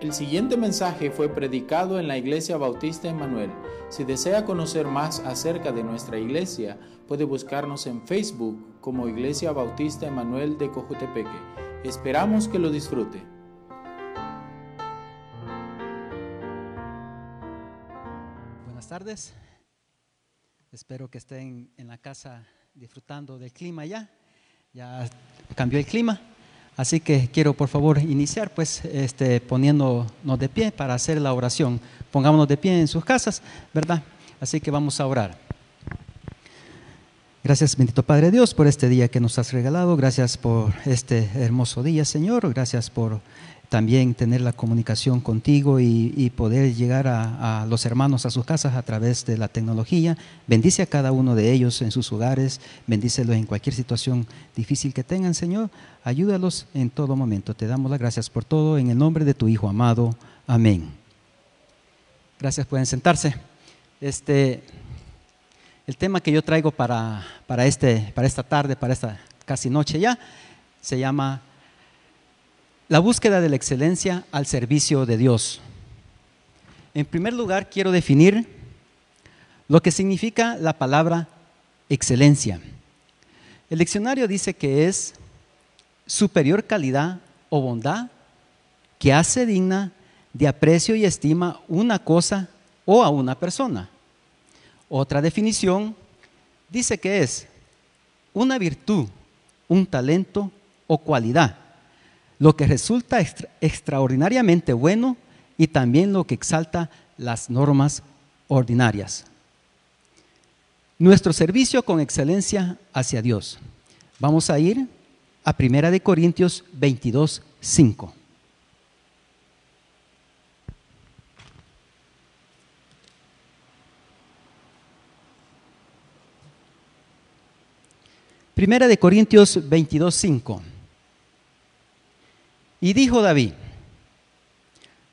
El siguiente mensaje fue predicado en la Iglesia Bautista Emanuel. Si desea conocer más acerca de nuestra iglesia, puede buscarnos en Facebook como Iglesia Bautista Emanuel de Cojutepeque. Esperamos que lo disfrute. Buenas tardes. Espero que estén en la casa disfrutando del clima ya. Ya cambió el clima. Así que quiero por favor iniciar pues este, poniéndonos de pie para hacer la oración. Pongámonos de pie en sus casas, ¿verdad? Así que vamos a orar. Gracias, bendito Padre Dios, por este día que nos has regalado. Gracias por este hermoso día, Señor. Gracias por también tener la comunicación contigo y, poder llegar a, los hermanos a sus casas a través de la tecnología. Bendice a cada uno de ellos en sus hogares, bendícelos en cualquier situación difícil que tengan, Señor. Ayúdalos en todo momento. Te damos las gracias por todo en el nombre de tu Hijo amado. Amén. Gracias, pueden sentarse. Este, el tema que yo traigo para, para, este, para esta tarde, para esta casi noche ya, se llama la búsqueda de la excelencia al servicio de Dios. En primer lugar, quiero definir lo que significa la palabra excelencia. El diccionario dice que es superior calidad o bondad que hace digna de aprecio y estima una cosa o a una persona. Otra definición dice que es una virtud, un talento o cualidad lo que resulta extraordinariamente bueno y también lo que exalta las normas ordinarias. Nuestro servicio con excelencia hacia Dios. Vamos a ir a Primera de Corintios 22, 5. Primera de Corintios 22, 5. Y dijo David,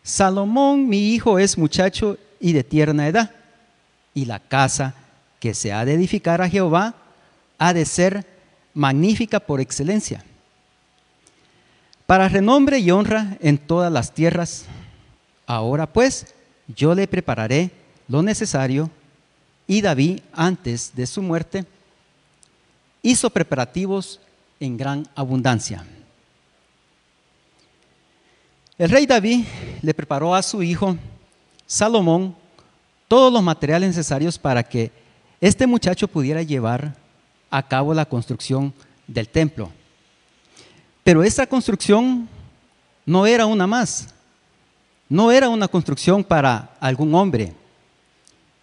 Salomón mi hijo es muchacho y de tierna edad, y la casa que se ha de edificar a Jehová ha de ser magnífica por excelencia, para renombre y honra en todas las tierras. Ahora pues yo le prepararé lo necesario, y David, antes de su muerte, hizo preparativos en gran abundancia. El rey David le preparó a su hijo Salomón todos los materiales necesarios para que este muchacho pudiera llevar a cabo la construcción del templo. Pero esa construcción no era una más, no era una construcción para algún hombre,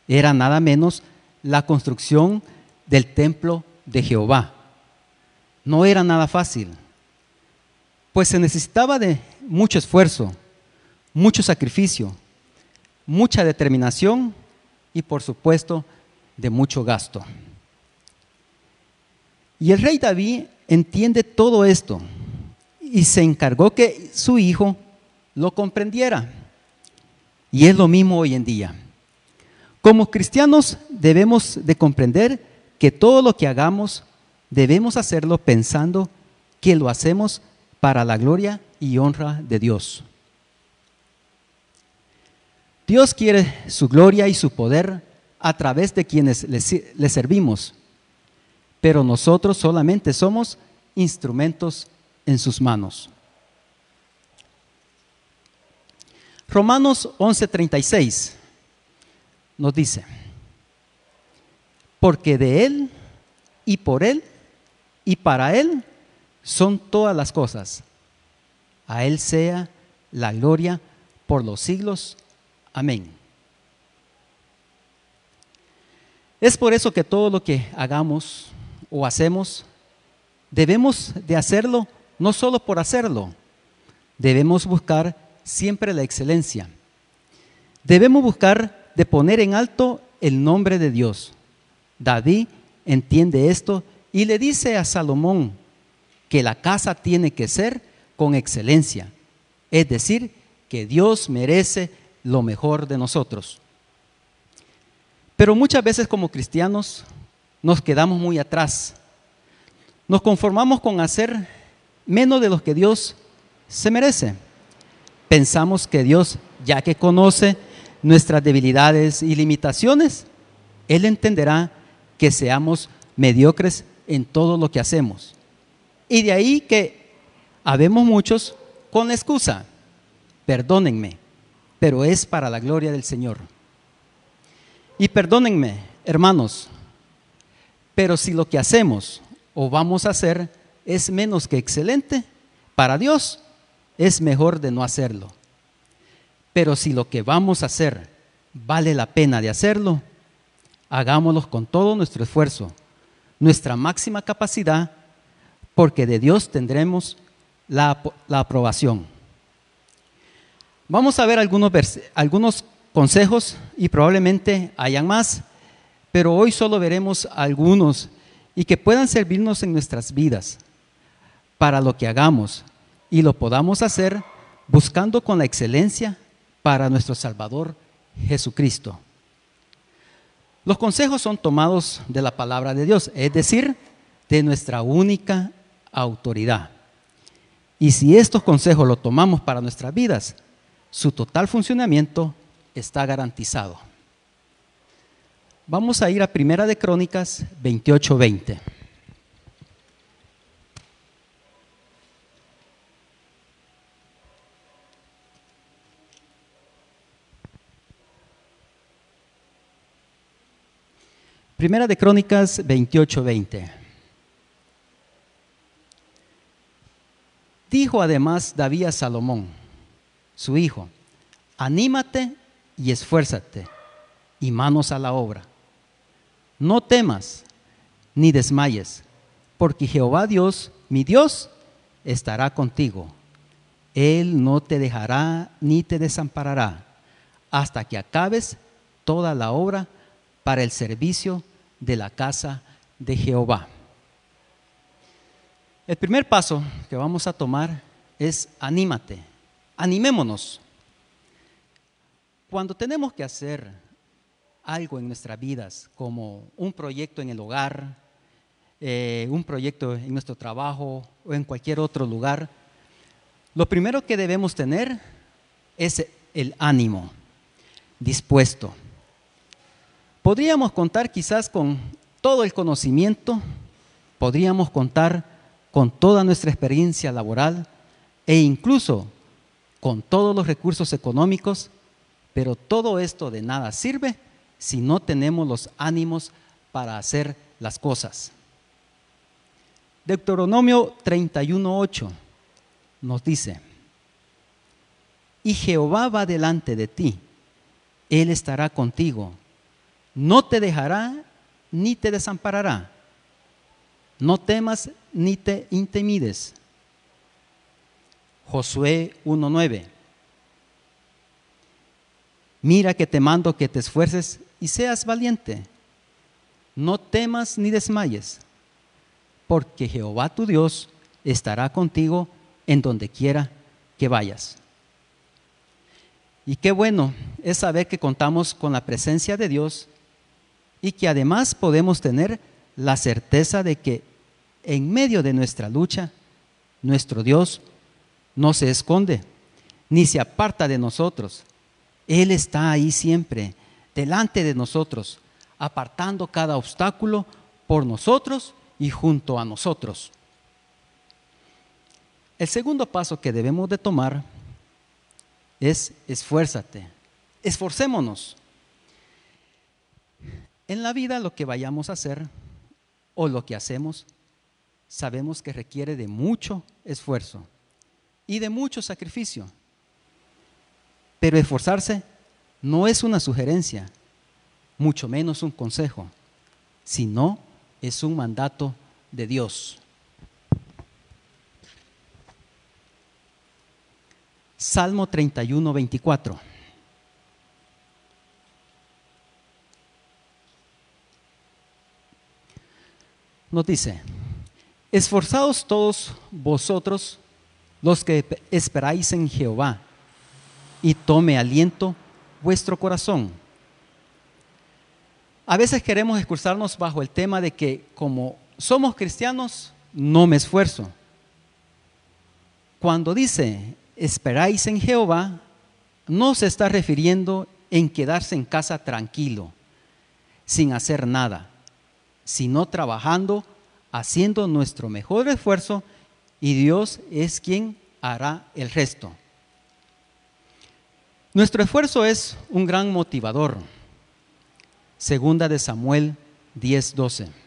era nada menos la construcción del templo de Jehová. No era nada fácil, pues se necesitaba de mucho esfuerzo, mucho sacrificio, mucha determinación y por supuesto de mucho gasto. Y el rey David entiende todo esto y se encargó que su hijo lo comprendiera. Y es lo mismo hoy en día. Como cristianos debemos de comprender que todo lo que hagamos debemos hacerlo pensando que lo hacemos para la gloria y honra de Dios. Dios quiere su gloria y su poder a través de quienes le, servimos, pero nosotros solamente somos instrumentos en sus manos. Romanos 11:36 nos dice, porque de Él y por Él y para Él son todas las cosas. A Él sea la gloria por los siglos. Amén. Es por eso que todo lo que hagamos o hacemos, debemos de hacerlo no solo por hacerlo, debemos buscar siempre la excelencia. Debemos buscar de poner en alto el nombre de Dios. David entiende esto y le dice a Salomón que la casa tiene que ser con excelencia. Es decir, que Dios merece lo mejor de nosotros. Pero muchas veces como cristianos nos quedamos muy atrás. Nos conformamos con hacer menos de lo que Dios se merece. pensamos que Dios, ya que conoce nuestras debilidades y limitaciones, Él entenderá que seamos mediocres en todo lo que hacemos. Y de ahí que habemos muchos con la excusa, perdónenme, pero es para la gloria del Señor. Y perdónenme, hermanos, pero si lo que hacemos o vamos a hacer es menos que excelente, para Dios es mejor de no hacerlo. Pero si lo que vamos a hacer vale la pena de hacerlo, hagámoslo con todo nuestro esfuerzo, nuestra máxima capacidad, porque de Dios tendremos la, aprobación. Vamos a ver algunos, algunos consejos y probablemente hayan más, pero hoy solo veremos algunos y que puedan servirnos en nuestras vidas para lo que hagamos y lo podamos hacer buscando con la excelencia para nuestro Salvador Jesucristo. Los consejos son tomados de la palabra de Dios, es decir, de nuestra única autoridad. Y si estos consejos los tomamos para nuestras vidas, su total funcionamiento está garantizado. Vamos a ir a Primera de Crónicas 28:20. Primera de Crónicas 28:20. Dijo además David a Salomón, su hijo, anímate y esfuérzate y manos a la obra. No temas ni desmayes, porque Jehová Dios, mi Dios, estará contigo. Él no te dejará ni te desamparará hasta que acabes toda la obra para el servicio de la casa de Jehová. El primer paso que vamos a tomar es anímate, animémonos. Cuando tenemos que hacer algo en nuestras vidas, como un proyecto en el hogar, eh, un proyecto en nuestro trabajo o en cualquier otro lugar, lo primero que debemos tener es el ánimo dispuesto. Podríamos contar quizás con todo el conocimiento, podríamos contar con toda nuestra experiencia laboral e incluso con todos los recursos económicos, pero todo esto de nada sirve si no tenemos los ánimos para hacer las cosas. Deuteronomio 31.8 nos dice, y Jehová va delante de ti, Él estará contigo no te dejará ni te desamparará. No temas ni te intimides. Josué 1.9. Mira que te mando que te esfuerces y seas valiente. No temas ni desmayes, porque Jehová tu Dios estará contigo en donde quiera que vayas. Y qué bueno es saber que contamos con la presencia de Dios y que además podemos tener la certeza de que en medio de nuestra lucha, nuestro Dios no se esconde, ni se aparta de nosotros. Él está ahí siempre, delante de nosotros, apartando cada obstáculo por nosotros y junto a nosotros. El segundo paso que debemos de tomar es esfuérzate, esforcémonos. En la vida lo que vayamos a hacer o lo que hacemos, sabemos que requiere de mucho esfuerzo y de mucho sacrificio. Pero esforzarse no es una sugerencia, mucho menos un consejo, sino es un mandato de Dios. Salmo 31, 24. nos dice, esforzados todos vosotros los que esperáis en Jehová, y tome aliento vuestro corazón. A veces queremos excusarnos bajo el tema de que como somos cristianos, no me esfuerzo. Cuando dice esperáis en Jehová, no se está refiriendo en quedarse en casa tranquilo, sin hacer nada, sino trabajando, haciendo nuestro mejor esfuerzo y Dios es quien hará el resto. Nuestro esfuerzo es un gran motivador. Segunda de Samuel 10:12.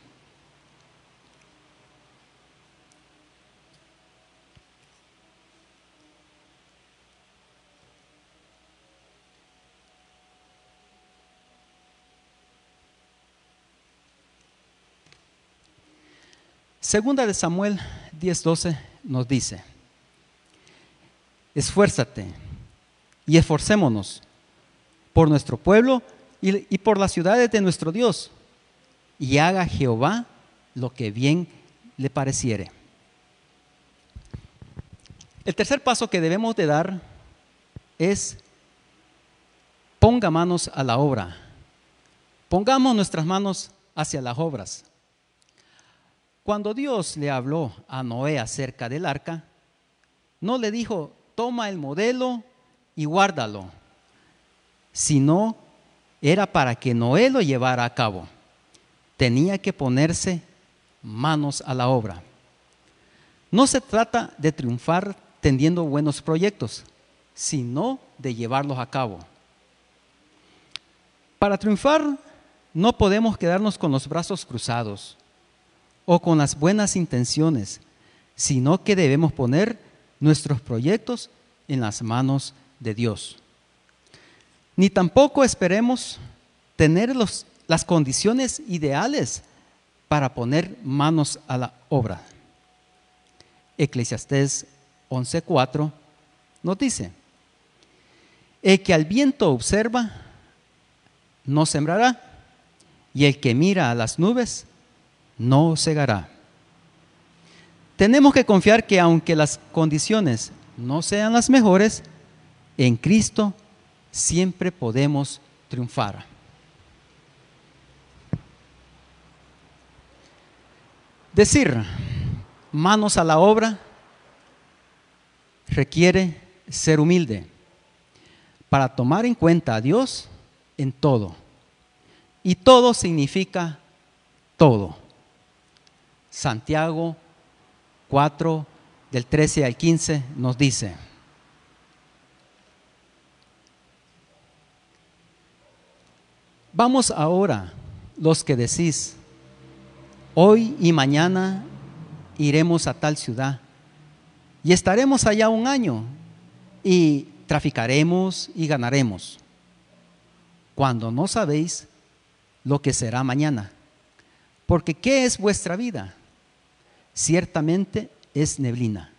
Segunda de Samuel 10:12 nos dice, esfuérzate y esforcémonos por nuestro pueblo y, por las ciudades de nuestro Dios, y haga Jehová lo que bien le pareciere. El tercer paso que debemos de dar es ponga manos a la obra. Pongamos nuestras manos hacia las obras. Cuando Dios le habló a Noé acerca del arca, no le dijo, toma el modelo y guárdalo, sino era para que Noé lo llevara a cabo. Tenía que ponerse manos a la obra. No se trata de triunfar tendiendo buenos proyectos, sino de llevarlos a cabo. Para triunfar no podemos quedarnos con los brazos cruzados o con las buenas intenciones, sino que debemos poner nuestros proyectos en las manos de Dios. Ni tampoco esperemos tener las condiciones ideales para poner manos a la obra. Eclesiastés 11:4 nos dice, el que al viento observa, no sembrará, y el que mira a las nubes, no cegará. Tenemos que confiar que aunque las condiciones no sean las mejores, en Cristo siempre podemos triunfar. Decir manos a la obra requiere ser humilde para tomar en cuenta a Dios en todo. Y todo significa todo. Santiago 4, del 13 al 15, nos dice, vamos ahora los que decís, hoy y mañana iremos a tal ciudad y estaremos allá un año y traficaremos y ganaremos, cuando no sabéis lo que será mañana. Porque ¿qué es vuestra vida? Ciertamente es neblina,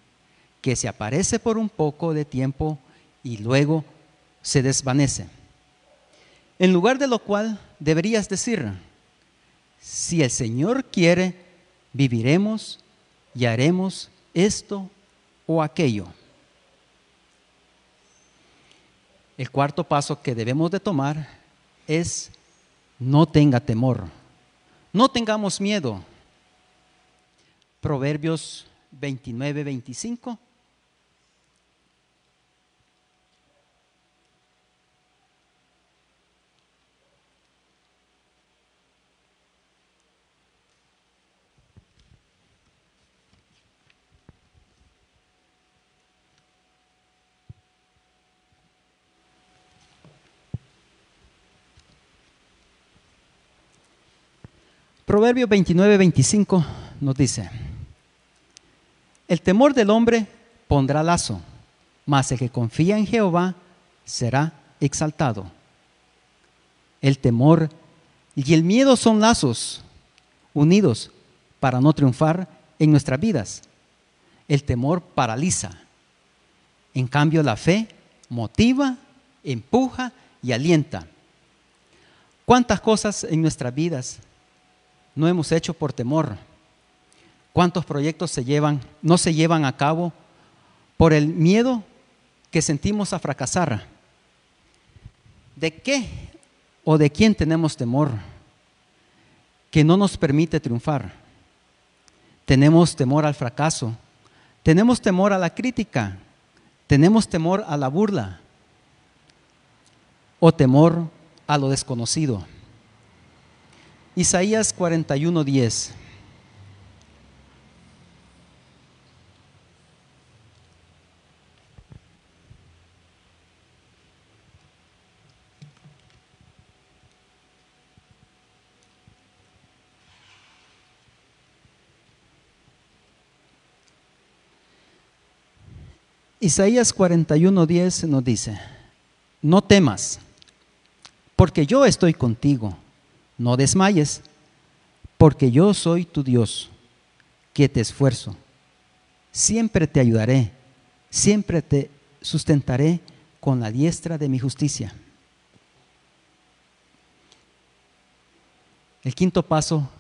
que se aparece por un poco de tiempo y luego se desvanece. En lugar de lo cual deberías decir, si el Señor quiere, viviremos y haremos esto o aquello. El cuarto paso que debemos de tomar es no tenga temor, no tengamos miedo Proverbios 29, 25. Proverbios 29, 25 nos dice, el temor del hombre pondrá lazo, mas el que confía en Jehová será exaltado. El temor y el miedo son lazos unidos para no triunfar en nuestras vidas. El temor paraliza. En cambio, la fe motiva, empuja y alienta. ¿Cuántas cosas en nuestras vidas no hemos hecho por temor? ¿Cuántos proyectos se llevan, no se llevan a cabo por el miedo que sentimos a fracasar? ¿De qué o de quién tenemos temor que no nos permite triunfar? Tenemos temor al fracaso, tenemos temor a la crítica, ¿Tenemos temor a la burla o temor a lo desconocido? Isaías 41:10. Isaías 41:10 nos dice, no temas, porque yo estoy contigo, no desmayes, porque yo soy tu Dios, que te esfuerzo, siempre te ayudaré, siempre te sustentaré con la diestra de mi justicia. El quinto paso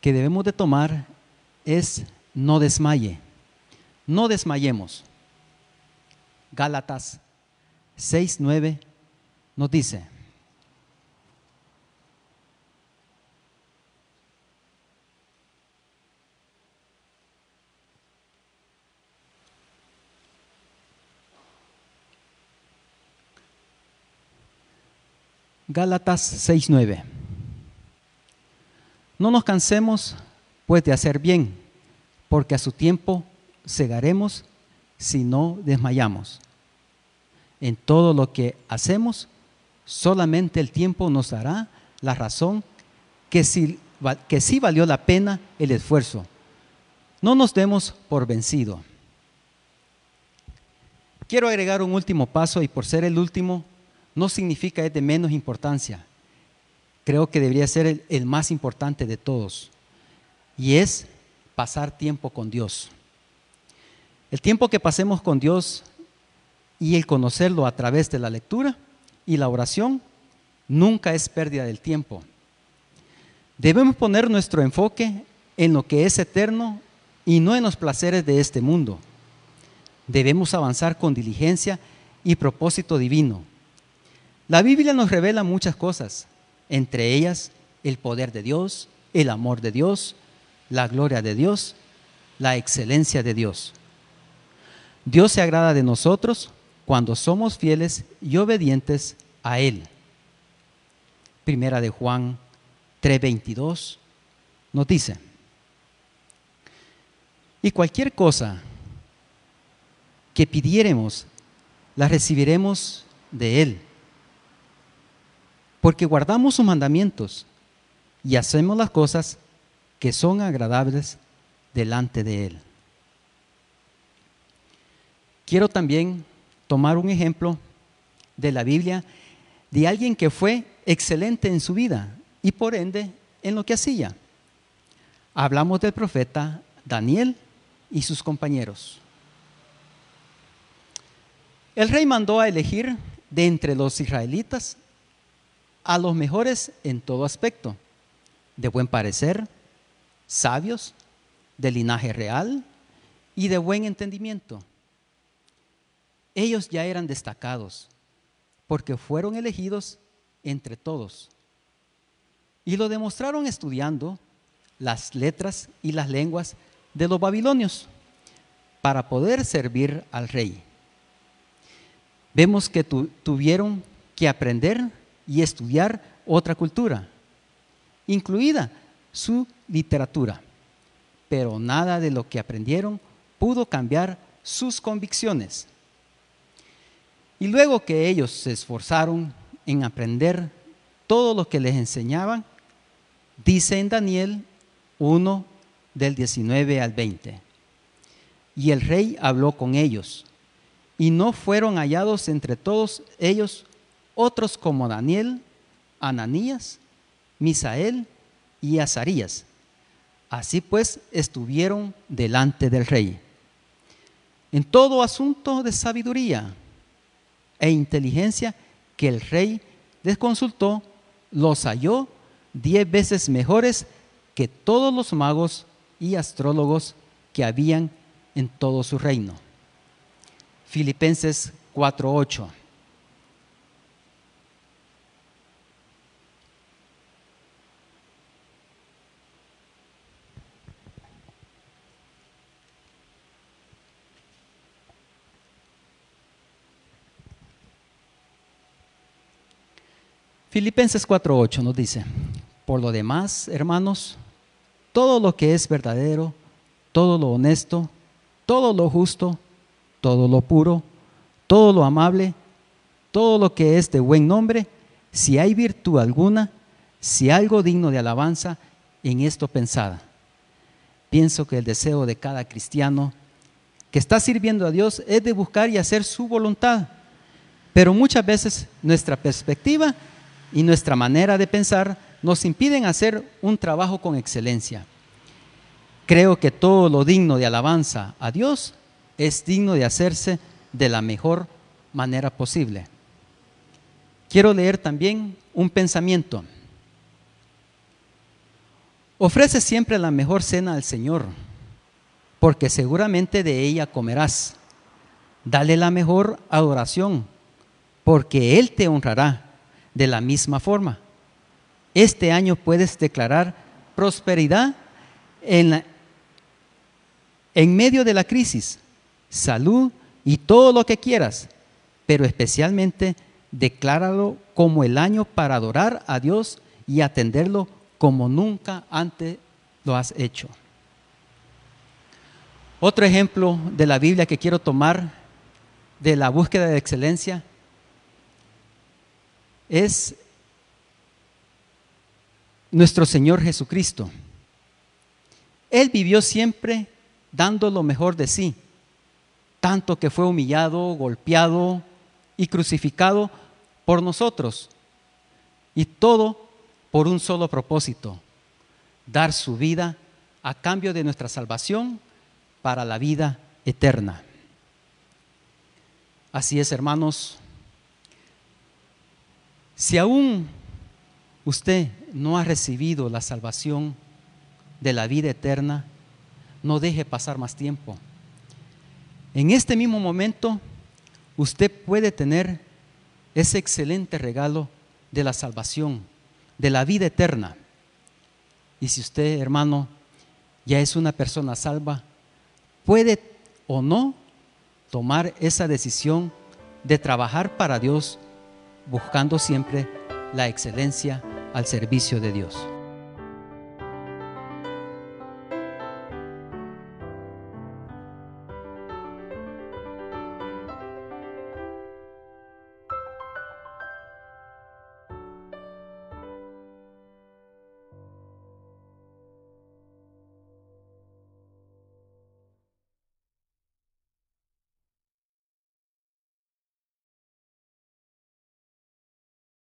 que debemos de tomar es no desmaye, no desmayemos. Gálatas 6, 9 nos dice, Gálatas 6:9. No nos cansemos pues de hacer bien, porque a su tiempo segaremos si no desmayamos. En todo lo que hacemos, solamente el tiempo nos dará la razón que sí, que sí valió la pena el esfuerzo. No nos demos por vencido. Quiero agregar un último paso y por ser el último, no significa es de menos importancia. Creo que debería ser el, el más importante de todos. Y es pasar tiempo con Dios. El tiempo que pasemos con Dios y el conocerlo a través de la lectura y la oración nunca es pérdida del tiempo. Debemos poner nuestro enfoque en lo que es eterno y no en los placeres de este mundo. Debemos avanzar con diligencia y propósito divino. La Biblia nos revela muchas cosas, entre ellas el poder de Dios, el amor de Dios, la gloria de Dios, la excelencia de Dios. Dios se agrada de nosotros cuando somos fieles y obedientes a Él. Primera de Juan 3:22 nos dice, y cualquier cosa que pidiéremos, la recibiremos de Él, porque guardamos sus mandamientos y hacemos las cosas que son agradables delante de Él. Quiero también tomar un ejemplo de la Biblia de alguien que fue excelente en su vida y por ende en lo que hacía. Hablamos del profeta Daniel y sus compañeros. El rey mandó a elegir de entre los israelitas a los mejores en todo aspecto, de buen parecer, sabios, de linaje real y de buen entendimiento ellos ya eran destacados porque fueron elegidos entre todos. Y lo demostraron estudiando las letras y las lenguas de los babilonios para poder servir al rey. Vemos que tuvieron que aprender y estudiar otra cultura, incluida su literatura, pero nada de lo que aprendieron pudo cambiar sus convicciones. Y luego que ellos se esforzaron en aprender todo lo que les enseñaban, dice en Daniel 1 del 19 al 20. Y el rey habló con ellos, y no fueron hallados entre todos ellos otros como Daniel, Ananías, Misael y Azarías. Así pues estuvieron delante del rey. En todo asunto de sabiduría e inteligencia que el rey les consultó, los halló diez veces mejores que todos los magos y astrólogos que habían en todo su reino. Filipenses 4:8. Filipenses 4:8 nos dice, por lo demás, hermanos, todo lo que es verdadero, todo lo honesto, todo lo justo, todo lo puro, todo lo amable, todo lo que es de buen nombre, si hay virtud alguna, si algo digno de alabanza, en esto pensada. Pienso que el deseo de cada cristiano que está sirviendo a Dios es de buscar y hacer su voluntad. Pero muchas veces nuestra perspectiva y nuestra manera de pensar nos impiden hacer un trabajo con excelencia. Creo que todo lo digno de alabanza a Dios es digno de hacerse de la mejor manera posible. Quiero leer también un pensamiento. Ofrece siempre la mejor cena al Señor, porque seguramente de ella comerás. Dale la mejor adoración, porque Él te honrará de la misma forma. Este año puedes declarar prosperidad en, en medio de la crisis, salud y todo lo que quieras, pero especialmente decláralo como el año para adorar a Dios y atenderlo como nunca antes lo has hecho. Otro ejemplo de la Biblia que quiero tomar de la búsqueda de excelencia es nuestro Señor Jesucristo. Él vivió siempre dando lo mejor de sí, tanto que fue humillado, golpeado y crucificado por nosotros. Y todo por un solo propósito, dar su vida a cambio de nuestra salvación para la vida eterna. Así es, hermanos. Si aún usted no ha recibido la salvación de la vida eterna, no deje pasar más tiempo. En este mismo momento, usted puede tener ese excelente regalo de la salvación, de la vida eterna. Y si usted, hermano, ya es una persona salva, puede o no tomar esa decisión de trabajar para Dios, buscando siempre la excelencia al servicio de Dios.